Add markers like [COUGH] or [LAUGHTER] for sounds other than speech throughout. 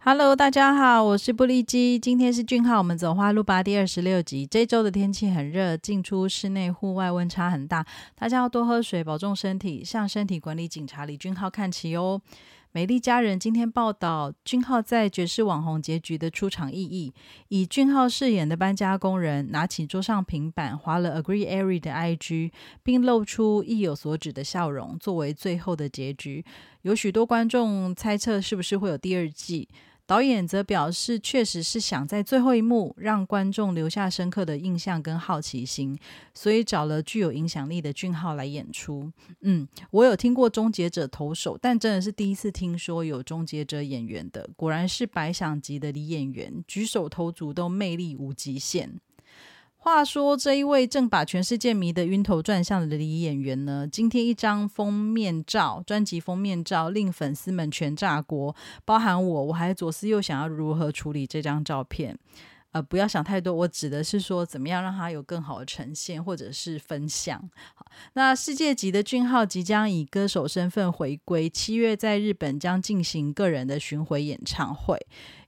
Hello，大家好，我是布利基。今天是俊浩，我们走花路吧第二十六集。这周的天气很热，进出室内、户外温差很大，大家要多喝水，保重身体。向身体管理警察李俊浩看齐哦。美丽佳人今天报道俊浩在爵士网红结局的出场意义，以俊浩饰演的搬家工人拿起桌上平板，划了 Agree Airy 的 IG，并露出意有所指的笑容，作为最后的结局。有许多观众猜测是不是会有第二季。导演则表示，确实是想在最后一幕让观众留下深刻的印象跟好奇心，所以找了具有影响力的俊浩来演出。嗯，我有听过终结者投手，但真的是第一次听说有终结者演员的，果然是百想级的女演员，举手投足都魅力无极限。话说，这一位正把全世界迷得晕头转向的女演员呢，今天一张封面照，专辑封面照令粉丝们全炸锅，包含我，我还左思右想要如何处理这张照片。呃，不要想太多，我指的是说，怎么样让它有更好的呈现，或者是分享。好，那世界级的俊浩即将以歌手身份回归，七月在日本将进行个人的巡回演唱会。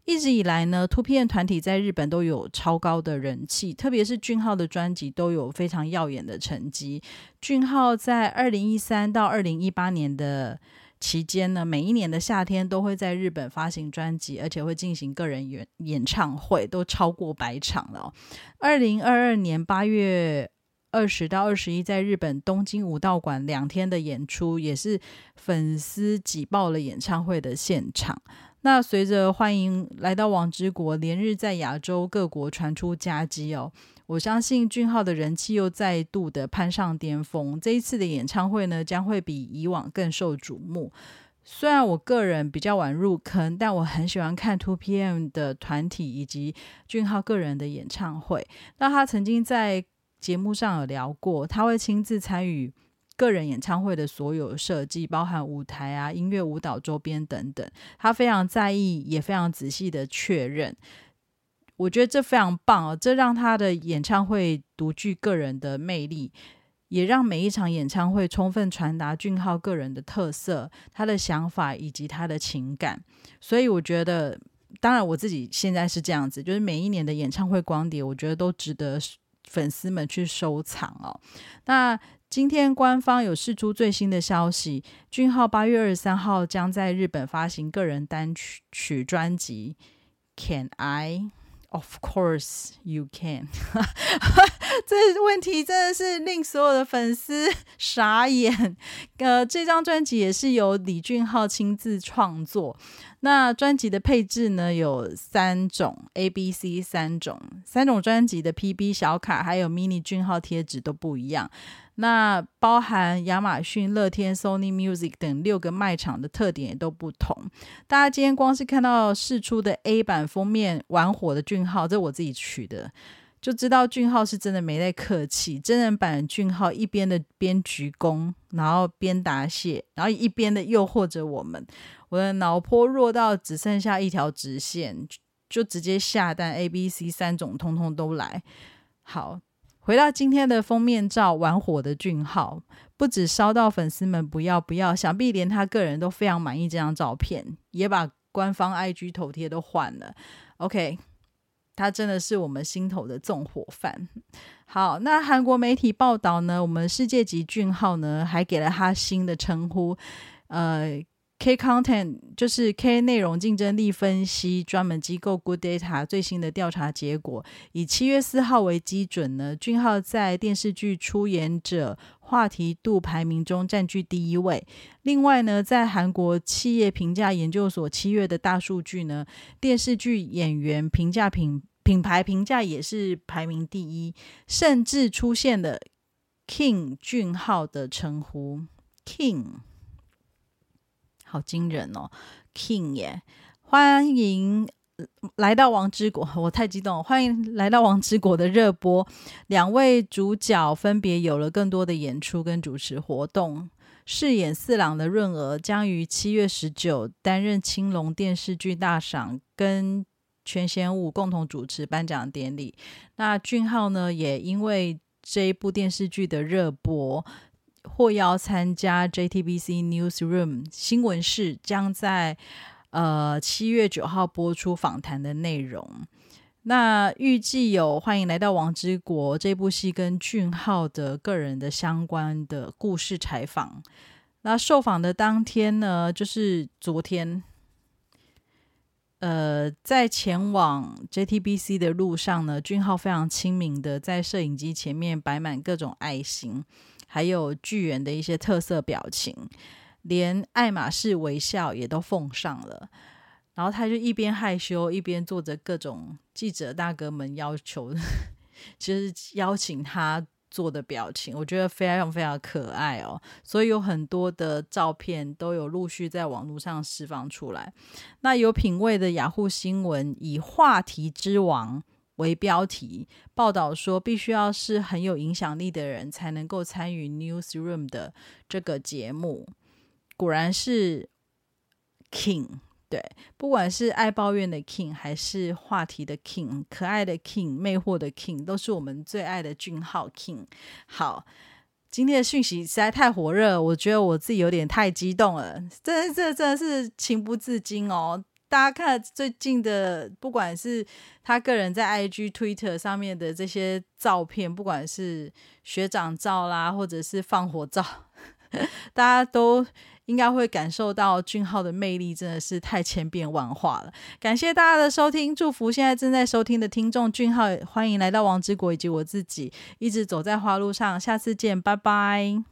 一直以来呢，Two PM 团体在日本都有超高的人气，特别是俊浩的专辑都有非常耀眼的成绩。俊浩在二零一三到二零一八年的期间呢，每一年的夏天都会在日本发行专辑，而且会进行个人演演唱会，都超过百场了。二零二二年八月二十到二十一，在日本东京武道馆两天的演出，也是粉丝挤爆了演唱会的现场。那随着欢迎来到王之国，连日在亚洲各国传出佳绩哦，我相信俊浩的人气又再度的攀上巅峰。这一次的演唱会呢，将会比以往更受瞩目。虽然我个人比较晚入坑，但我很喜欢看 Two PM 的团体以及俊浩个人的演唱会。那他曾经在节目上有聊过，他会亲自参与。个人演唱会的所有设计，包含舞台啊、音乐、舞蹈周边等等，他非常在意，也非常仔细的确认。我觉得这非常棒哦，这让他的演唱会独具个人的魅力，也让每一场演唱会充分传达俊浩个人的特色、他的想法以及他的情感。所以我觉得，当然我自己现在是这样子，就是每一年的演唱会光碟，我觉得都值得粉丝们去收藏哦。那。今天官方有释出最新的消息，俊浩八月二十三号将在日本发行个人单曲曲专辑《Can I》，Of course you can。[LAUGHS] 这问题真的是令所有的粉丝 [LAUGHS] 傻眼。呃，这张专辑也是由李俊浩亲自创作。那专辑的配置呢有三种，A、B、C 三种，三种专辑的 PB 小卡还有 mini 俊浩贴纸都不一样。那包含亚马逊、乐天、Sony Music 等六个卖场的特点也都不同。大家今天光是看到试出的 A 版封面玩火的俊浩，这我自己取的，就知道俊浩是真的没在客气。真人版俊浩一边的边鞠躬，然后边答谢，然后一边的诱惑着我们。我的脑波弱到只剩下一条直线，就直接下单 A、B、C 三种，通通都来。好。回到今天的封面照，玩火的俊浩不止烧到粉丝们不要不要，想必连他个人都非常满意这张照片，也把官方 IG 头贴都换了。OK，他真的是我们心头的纵火犯。好，那韩国媒体报道呢，我们世界级俊浩呢还给了他新的称呼，呃。K Content 就是 K 内容竞争力分析专门机构 Good Data 最新的调查结果，以七月四号为基准呢，俊浩在电视剧出演者话题度排名中占据第一位。另外呢，在韩国企业评价研究所七月的大数据呢，电视剧演员评价品品牌评价也是排名第一，甚至出现了 King 俊浩的称呼 King。好惊人哦，King 耶！欢迎来到王之国，[LAUGHS] 我太激动了。欢迎来到王之国的热播，两位主角分别有了更多的演出跟主持活动。饰演四郎的润儿将于七月十九担任青龙电视剧大赏跟全贤武共同主持颁奖典礼。那俊浩呢，也因为这一部电视剧的热播。获邀参加 JTBC Newsroom 新闻室，将在呃七月九号播出访谈的内容。那预计有《欢迎来到王之国》这部戏跟俊浩的个人的相关的故事采访。那受访的当天呢，就是昨天，呃，在前往 JTBC 的路上呢，俊浩非常亲民的在摄影机前面摆满各种爱心，还有巨人的一些特色表情，连爱马仕微笑也都奉上了。然后他就一边害羞，一边做着各种记者大哥们要求，[LAUGHS] 就是邀请他。做的表情，我觉得非常非常可爱哦，所以有很多的照片都有陆续在网络上释放出来。那有品味的雅虎新闻以“话题之王”为标题，报道说必须要是很有影响力的人才能够参与 Newsroom 的这个节目。果然是 King。对，不管是爱抱怨的 King，还是话题的 King，可爱的 King，魅惑的 King，都是我们最爱的俊浩 King。好，今天的讯息实在太火热，我觉得我自己有点太激动了，这这真的是情不自禁哦。大家看最近的，不管是他个人在 IG、Twitter 上面的这些照片，不管是学长照啦，或者是放火照，大家都。应该会感受到俊浩的魅力，真的是太千变万化了。感谢大家的收听，祝福现在正在收听的听众俊浩，欢迎来到王之国以及我自己，一直走在花路上。下次见，拜拜。